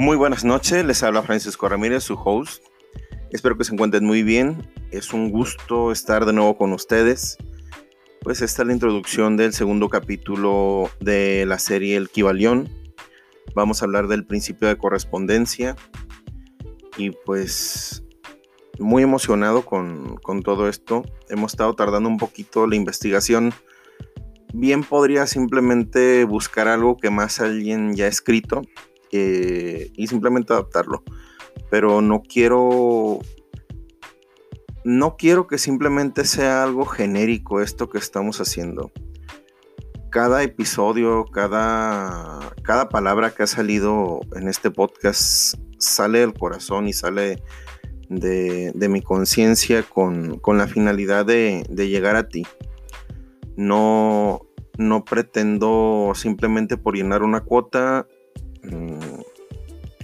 Muy buenas noches, les habla Francisco Ramírez, su host. Espero que se encuentren muy bien. Es un gusto estar de nuevo con ustedes. Pues esta es la introducción del segundo capítulo de la serie El Kibalión. Vamos a hablar del principio de correspondencia. Y pues muy emocionado con, con todo esto. Hemos estado tardando un poquito la investigación. Bien podría simplemente buscar algo que más alguien ya ha escrito eh, y simplemente adaptarlo. Pero no quiero. No quiero que simplemente sea algo genérico esto que estamos haciendo. Cada episodio, cada, cada palabra que ha salido en este podcast sale del corazón y sale de, mi conciencia con, la finalidad de, de, llegar a ti. No, no pretendo simplemente por llenar una cuota Mm,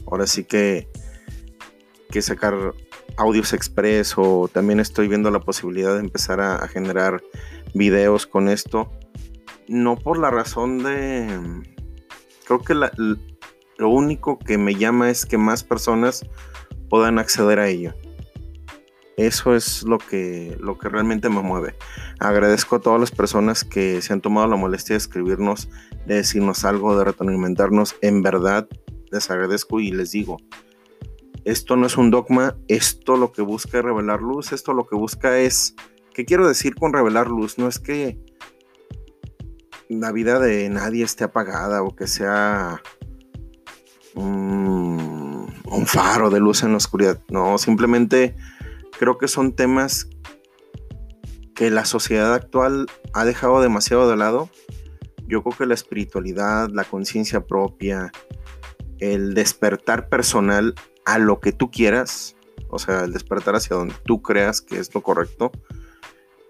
ahora sí que, que sacar audios express o también estoy viendo la posibilidad de empezar a, generar videos con esto. No por la razón de... Creo que lo único que me llama es que más personas puedan acceder a ello. Eso es lo que, lo que realmente me mueve. Agradezco a todas las personas que se han tomado la molestia de escribirnos, de decirnos algo, de retroalimentarnos. En verdad, les agradezco y les digo, esto no es un dogma, esto lo que busca es revelar luz, esto lo que busca es, ¿qué quiero decir con revelar luz? No es que la vida de nadie esté apagada o que sea un, un faro de luz en la oscuridad, no, simplemente creo que son temas que la sociedad actual ha dejado demasiado de lado. Yo creo que la espiritualidad, la conciencia propia, el despertar personal a lo que tú quieras, o sea, el despertar hacia donde tú creas que es lo correcto,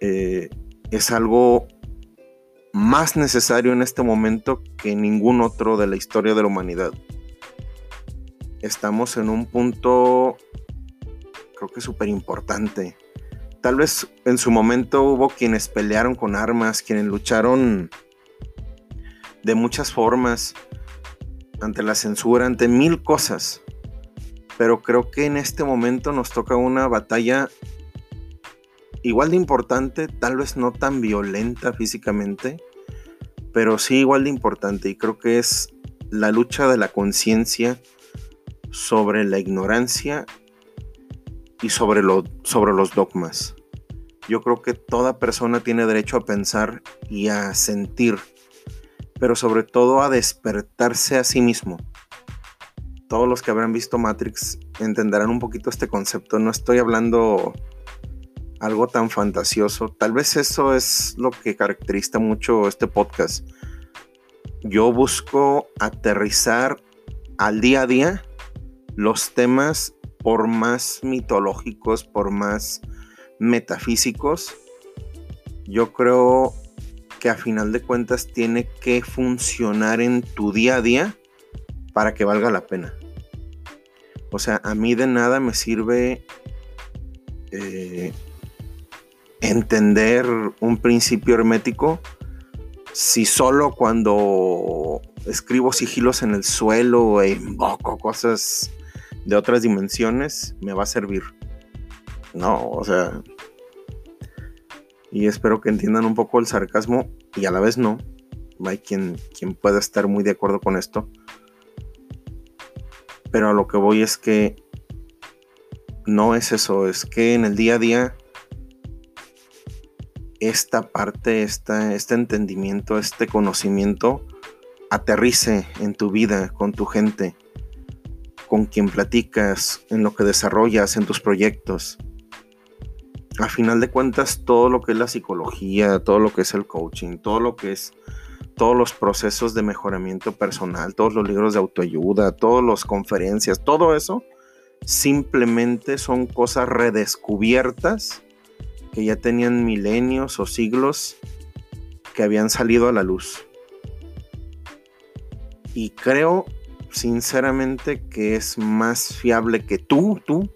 eh, es algo más necesario en este momento que ningún otro de la historia de la humanidad. Estamos en un punto creo que es súper importante. Tal vez en su momento hubo quienes pelearon con armas, quienes lucharon de muchas formas, ante la censura, ante mil cosas. Pero creo que en este momento nos toca una batalla igual de importante, tal vez no tan violenta físicamente, pero sí igual de importante. Y creo que es la lucha de la conciencia sobre la ignorancia y sobre, sobre los dogmas. Yo creo que toda persona tiene derecho a pensar y a sentir, pero sobre todo a despertarse a sí mismo. Todos los que habrán visto Matrix entenderán un poquito este concepto. No estoy hablando algo tan fantasioso. Tal vez eso es lo que caracteriza mucho este podcast. Yo busco aterrizar al día a día los temas por más mitológicos, por más metafísicos, yo creo que a final de cuentas tiene que funcionar en tu día a día para que valga la pena. O sea, a mí de nada me sirve eh, entender un principio hermético si solo cuando escribo sigilos en el suelo e invoco cosas de otras dimensiones me va a servir. No, o sea. Y espero que entiendan un poco el sarcasmo y a la vez no. Hay quien, quien pueda estar muy de acuerdo con esto. Pero a lo que voy es que no es eso, es que en el día a día esta parte, esta, este entendimiento, este conocimiento aterrice en tu vida, con tu gente con quien platicas, en lo que desarrollas, en tus proyectos. A final de cuentas, todo lo que es la psicología, todo lo que es el coaching, todo lo que es todos los procesos de mejoramiento personal, todos los libros de autoayuda, todas las conferencias, todo eso simplemente son cosas redescubiertas que ya tenían milenios o siglos que habían salido a la luz. Y creo sinceramente que es más fiable que tú, tú,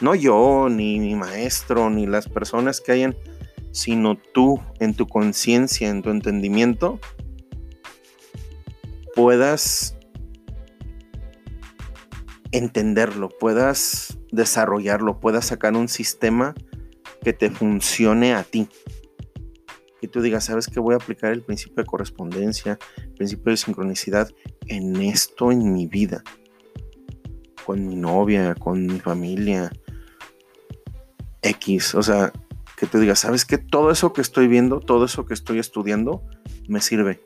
no yo, ni mi maestro, ni las personas que hayan, sino tú en tu conciencia, en tu entendimiento, puedas entenderlo, puedas desarrollarlo, puedas sacar un sistema que te funcione a ti. Que tú digas, ¿sabes qué? Voy a aplicar el principio de correspondencia, el principio de sincronicidad en esto en mi vida. Con mi novia, con mi familia. X. O sea, que tú digas, ¿sabes qué? Todo eso que estoy viendo, todo eso que estoy estudiando, me sirve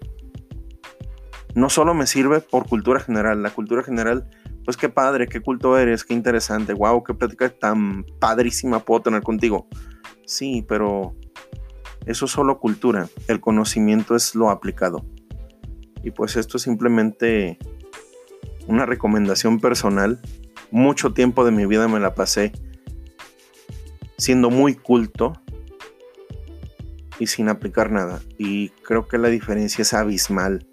no solo me sirve por cultura general, la cultura general, pues qué padre, qué culto eres, qué interesante, wow, qué plática tan padrísima puedo tener contigo. Sí, pero eso es solo cultura, el conocimiento es lo aplicado. Y pues esto es simplemente una recomendación personal. Mucho tiempo de mi vida me la pasé siendo muy culto y sin aplicar nada. Y creo que la diferencia es abismal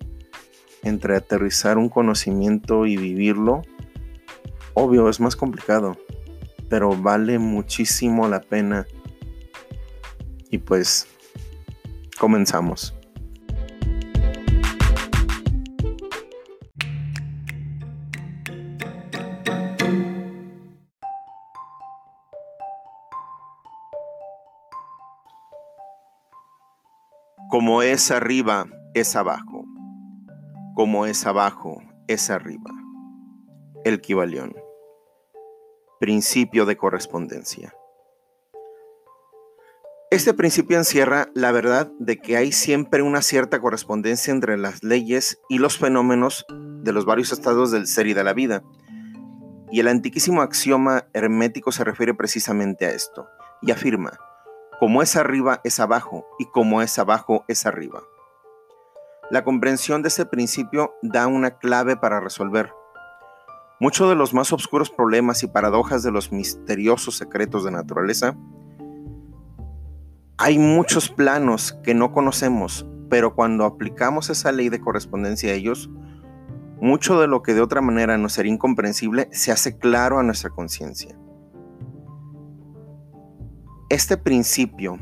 entre aterrizar un conocimiento y vivirlo, obvio, es más complicado, pero vale muchísimo la pena. Y pues, comenzamos. Como es arriba, es abajo como es abajo, es arriba. El Kibalión. Principio de correspondencia. Este principio encierra la verdad de que hay siempre una cierta correspondencia entre las leyes y los fenómenos de los varios estados del ser y de la vida. Y el antiquísimo axioma hermético se refiere precisamente a esto, y afirma, como es arriba es abajo, y como es abajo es arriba. La comprensión de este principio da una clave para resolver muchos de los más oscuros problemas y paradojas de los misteriosos secretos de naturaleza. Hay muchos planos que no conocemos, pero cuando aplicamos esa ley de correspondencia a ellos, mucho de lo que de otra manera nos sería incomprensible se hace claro a nuestra conciencia. Este principio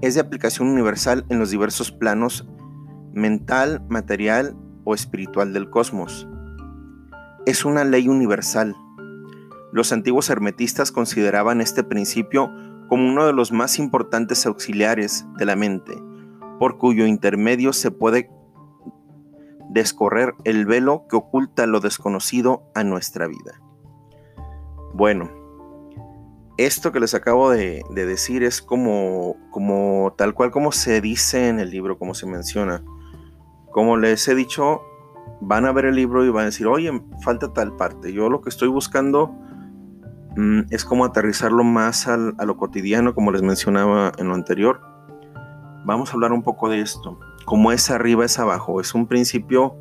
es de aplicación universal en los diversos planos mental, material o espiritual del cosmos. Es una ley universal. Los antiguos hermetistas consideraban este principio como uno de los más importantes auxiliares de la mente, por cuyo intermedio se puede descorrer el velo que oculta lo desconocido a nuestra vida. Bueno, esto que les acabo de, decir es como, como tal cual como se dice en el libro, como se menciona. Como les he dicho, van a ver el libro y van a decir, oye, falta tal parte. Yo lo que estoy buscando es como aterrizarlo más a lo cotidiano, como les mencionaba en lo anterior. Vamos a hablar un poco de esto. Como es arriba es abajo. Es un principio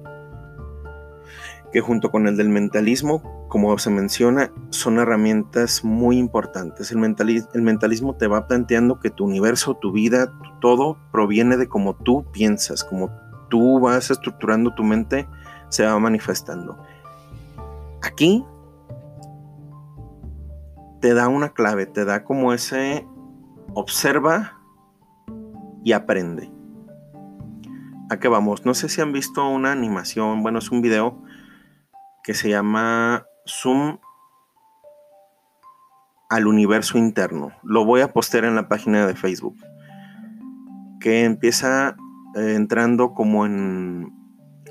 que junto con el del mentalismo, como se menciona, son herramientas muy importantes. El, el mentalismo te va planteando que tu universo, tu vida, todo proviene de cómo tú piensas, como tú vas estructurando tu mente, se va manifestando. Aquí te da una clave, te da como ese observa y aprende. ¿A qué vamos? No sé si han visto una animación, bueno, es un video que se llama Zoom al universo interno. Lo voy a postear en la página de Facebook. Que empieza eh, entrando como en,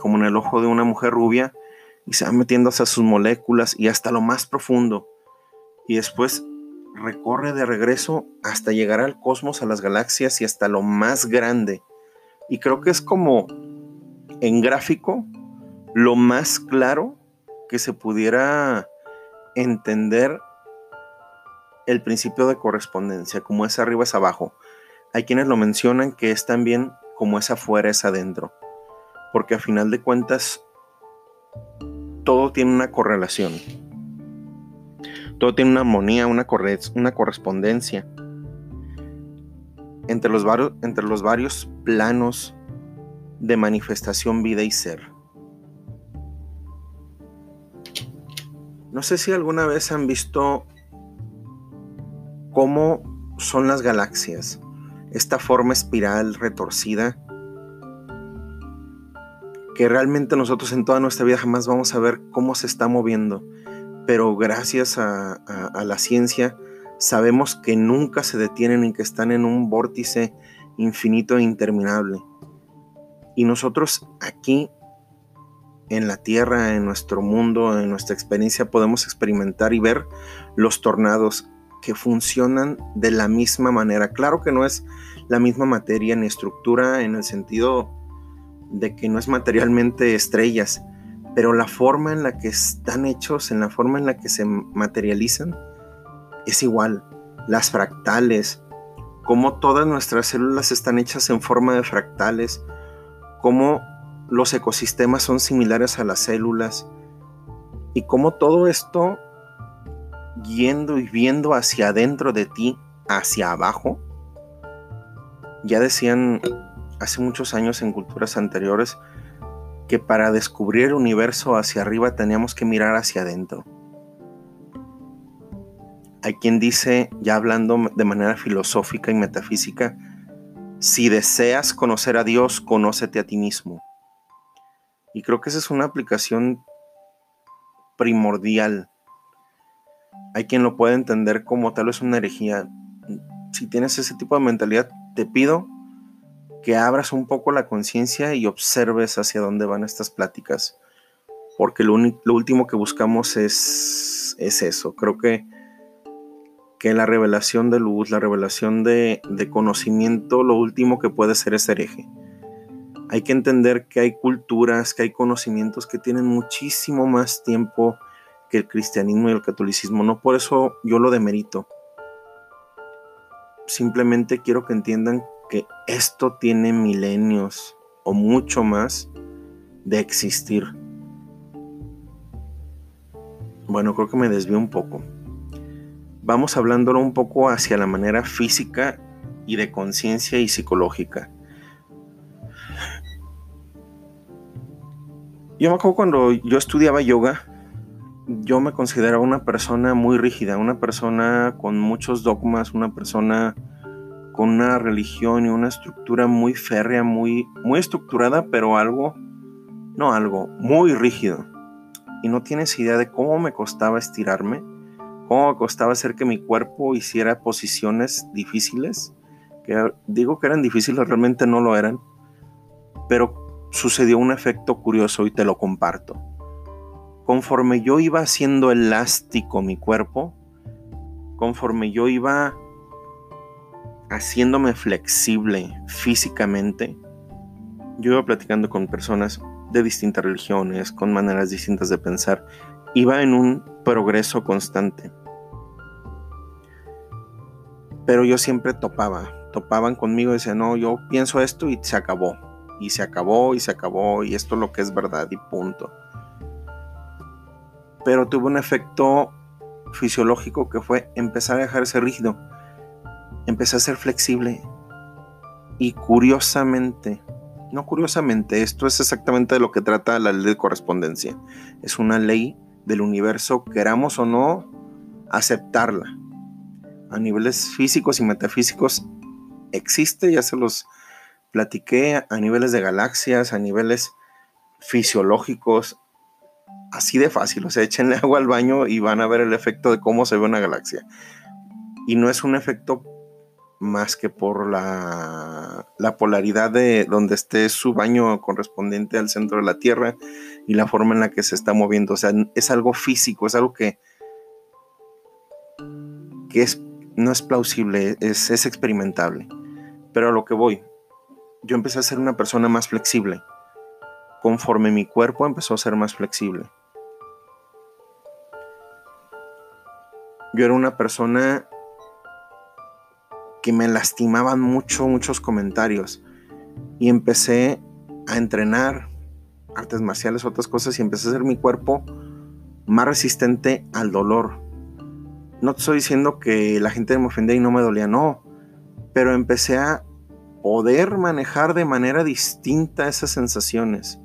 como en el ojo de una mujer rubia y se va metiendo hacia sus moléculas y hasta lo más profundo. Y después recorre de regreso hasta llegar al cosmos, a las galaxias y hasta lo más grande. Y creo que es como en gráfico lo más claro que se pudiera entender el principio de correspondencia, como es arriba es abajo. Hay quienes lo mencionan que es también como es afuera es adentro. porque a final de cuentas todo tiene una correlación. Todo tiene una armonía, una, una correspondencia. Entre los, entre los varios planos de manifestación, vida y ser. No sé si alguna vez han visto cómo son las galaxias, esta forma espiral retorcida que realmente nosotros en toda nuestra vida jamás vamos a ver cómo se está moviendo, pero gracias a, la ciencia sabemos que nunca se detienen y que están en un vórtice infinito e interminable. Y nosotros aquí en la Tierra, en nuestro mundo, en nuestra experiencia, podemos experimentar y ver los tornados que funcionan de la misma manera. Claro que no es la misma materia ni estructura en el sentido de que no es materialmente estrellas, pero la forma en la que están hechos, en la forma en la que se materializan, es igual. Las fractales, como todas nuestras células están hechas en forma de fractales, cómo los ecosistemas son similares a las células y cómo todo esto yendo y viendo hacia adentro de ti, hacia abajo, ya decían hace muchos años en culturas anteriores que para descubrir el universo hacia arriba teníamos que mirar hacia adentro. Hay quien dice, ya hablando de manera filosófica y metafísica, si deseas conocer a Dios, conócete a ti mismo. Y creo que esa es una aplicación primordial. Hay quien lo puede entender como tal vez una herejía. Si tienes ese tipo de mentalidad, te pido que abras un poco la conciencia y observes hacia dónde van estas pláticas. Porque lo, último que buscamos es, es eso. Creo que, que la revelación de luz, la revelación de, de conocimiento, lo último que puede ser es hereje hay que entender que hay culturas, que hay conocimientos que tienen muchísimo más tiempo que el cristianismo y el catolicismo. No por eso yo lo demerito. Simplemente quiero que entiendan esto tiene milenios o mucho más de existir. Bueno, creo que me desvío un poco. Vamos hablándolo un poco hacia la manera física y de conciencia y psicológica. Yo me acuerdo cuando yo estudiaba yoga, yo me consideraba una persona muy rígida, una persona con muchos dogmas, una persona con una religión y una estructura muy férrea, muy, muy estructurada, pero algo, no algo, muy rígido. Y no tienes idea de cómo me costaba estirarme, cómo me costaba hacer que mi cuerpo hiciera posiciones difíciles, que digo que eran difíciles, realmente no lo eran, pero sucedió un efecto curioso y te lo comparto. Conforme yo iba haciendo elástico mi cuerpo, conforme yo iba haciéndome flexible físicamente, yo iba platicando con personas de distintas religiones, con maneras distintas de pensar, iba en un progreso constante. Pero yo siempre topaba, topaban conmigo y decían, no, yo pienso esto y se acabó y se acabó y se acabó y esto es lo que es verdad y punto. Pero tuvo un efecto fisiológico que fue empezar a dejarse rígido, empecé a ser flexible y curiosamente, no curiosamente, esto es exactamente de lo que trata la ley de correspondencia. Es una ley del universo, queramos o no aceptarla. A niveles físicos y metafísicos existe, ya se los platiqué a niveles de galaxias, a niveles fisiológicos, así de fácil. O sea, échenle agua al baño y van a ver el efecto de cómo se ve una galaxia. Y no es un efecto más que por la, la, polaridad de donde esté su baño correspondiente al centro de la Tierra y la forma en la que se está moviendo. O sea, es algo físico, es algo que, que es, no es plausible, es, es experimentable. Pero a lo que voy, yo empecé a ser una persona más flexible. Conforme mi cuerpo empezó a ser más flexible. Yo era una persona que me lastimaban mucho, muchos comentarios. Y empecé a entrenar artes marciales, otras cosas y empecé a hacer mi cuerpo más resistente al dolor. No te estoy diciendo que la gente me ofendía y no me dolía, no, pero empecé a poder manejar de manera distinta esas sensaciones.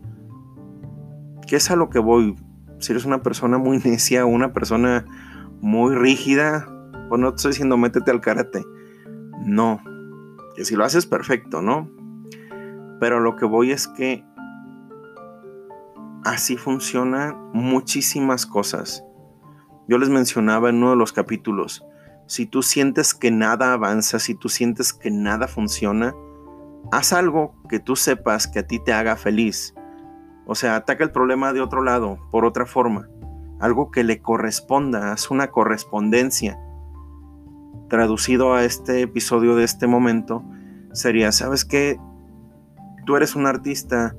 ¿Qué es a lo que voy? Si eres una persona muy necia una persona muy rígida, pues no te estoy diciendo métete al karate. No, que si lo haces perfecto, ¿no? Pero lo que voy es que así funcionan muchísimas cosas. Yo les mencionaba en uno de los capítulos, si tú sientes que nada avanza, si tú sientes que nada funciona, haz algo que tú sepas que a ti te haga feliz. O sea, ataca el problema de otro lado, por otra forma. Algo que le corresponda, haz una correspondencia. Traducido a este episodio de este momento, sería, ¿sabes qué? Tú eres un artista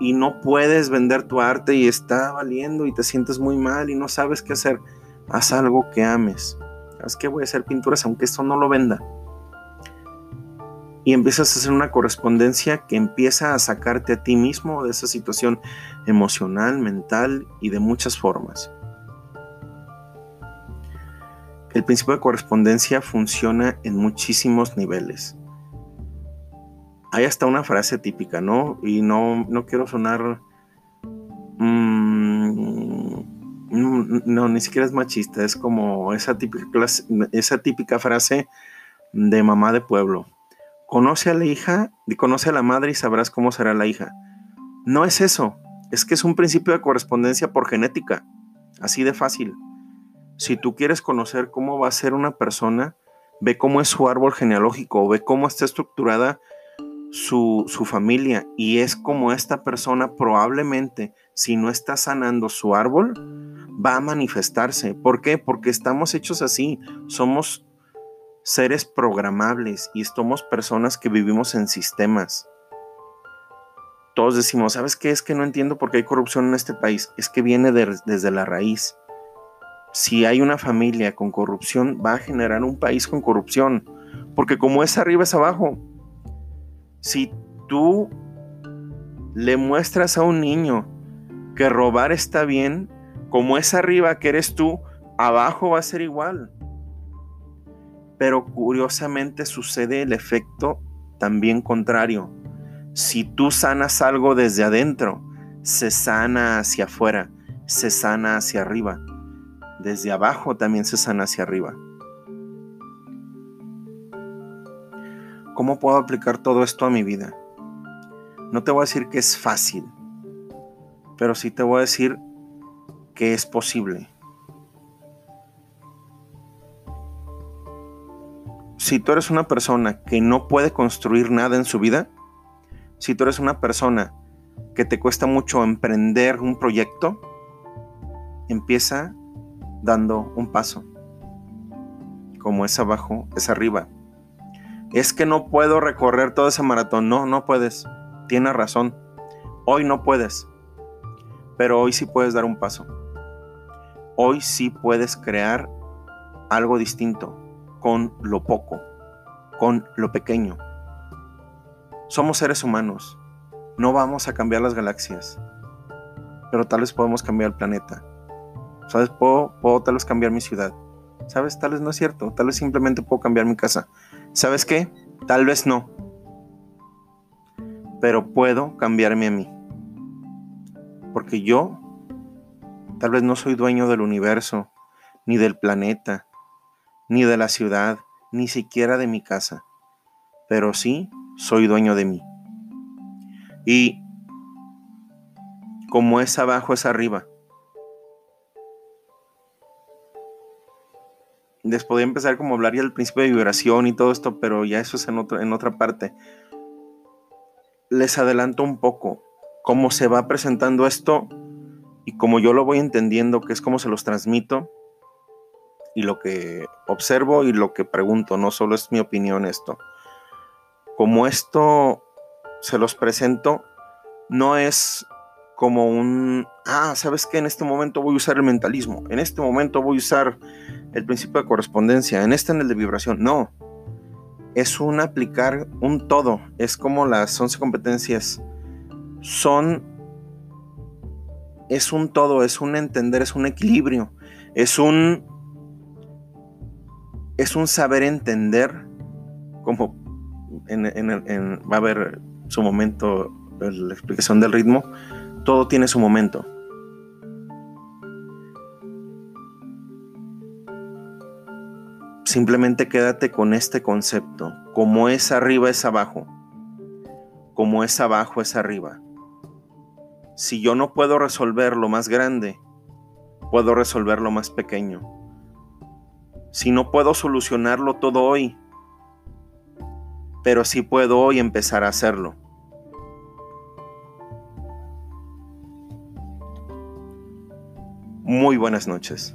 y no puedes vender tu arte y está valiendo y te sientes muy mal y no sabes qué hacer. Haz algo que ames. ¿Sabes qué? Voy a hacer pinturas aunque esto no lo venda y empiezas a hacer una correspondencia que empieza a sacarte a ti mismo de esa situación emocional, mental y de muchas formas. El principio de correspondencia funciona en muchísimos niveles. Hay hasta una frase típica, ¿no? Y no, no quiero sonar... Mm, no, ni siquiera es machista, es como esa típica frase de mamá de pueblo Conoce a la hija, y conoce a la madre y sabrás cómo será la hija. No es eso, es que es un principio de correspondencia por genética, así de fácil. Si tú quieres conocer cómo va a ser una persona, ve cómo es su árbol genealógico, ve cómo está estructurada su, su, familia y es como esta persona probablemente, si no está sanando su árbol, va a manifestarse. ¿Por qué? Porque estamos hechos así, somos seres programables y somos personas que vivimos en sistemas. Todos decimos, ¿sabes qué? Es que no entiendo por qué hay corrupción en este país. Es que viene desde la raíz. Si hay una familia con corrupción, va a generar un país con corrupción. Porque como es arriba es abajo. Si tú le muestras a un niño que robar está bien, como es arriba que eres tú, abajo va a ser igual pero curiosamente sucede el efecto también contrario. Si tú sanas algo desde adentro, se sana hacia afuera, se sana hacia arriba. Desde abajo también se sana hacia arriba. ¿Cómo puedo aplicar todo esto a mi vida? No te voy a decir que es fácil, pero sí te voy a decir que es posible. si tú eres una persona que no puede construir nada en su vida, si tú eres una persona que te cuesta mucho emprender un proyecto, empieza dando un paso. Como es abajo, es arriba. Es que no puedo recorrer todo ese maratón. No, no puedes. Tienes razón. Hoy no puedes. Pero hoy sí puedes dar un paso. Hoy sí puedes crear algo distinto con lo poco, con lo pequeño. Somos seres humanos, no vamos a cambiar las galaxias, pero tal vez podemos cambiar el planeta. ¿Sabes? Puedo, puedo tal vez cambiar mi ciudad. ¿Sabes? Tal vez no es cierto, tal vez simplemente puedo cambiar mi casa. ¿Sabes qué? Tal vez no. Pero puedo cambiarme a mí. Porque yo tal vez no soy dueño del universo, ni del planeta, ni de la ciudad, ni siquiera de mi casa, pero sí soy dueño de mí. Y como es abajo es arriba. Después de empezar como hablar ya del principio de vibración y todo esto, pero ya eso es en, en otra parte. Les adelanto un poco cómo se va presentando esto y como yo lo voy entendiendo, que es como se los transmito y lo que observo y lo que pregunto, no solo es mi opinión esto. Como esto se los presento, no es como un, ah, sabes que en este momento voy a usar el mentalismo, en este momento voy a usar el principio de correspondencia, en este en el de vibración, no. Es un aplicar un todo, es como las 11 competencias. Son es un todo, es un entender, es un equilibrio, es un es un saber entender como va a haber su momento la explicación del ritmo, todo tiene su momento. Simplemente quédate con este concepto. Como es arriba es abajo. Como es abajo es arriba. Si yo no puedo resolver lo más grande, puedo resolver lo más pequeño. Si no puedo solucionarlo todo hoy, pero sí puedo hoy empezar a hacerlo. Muy buenas noches.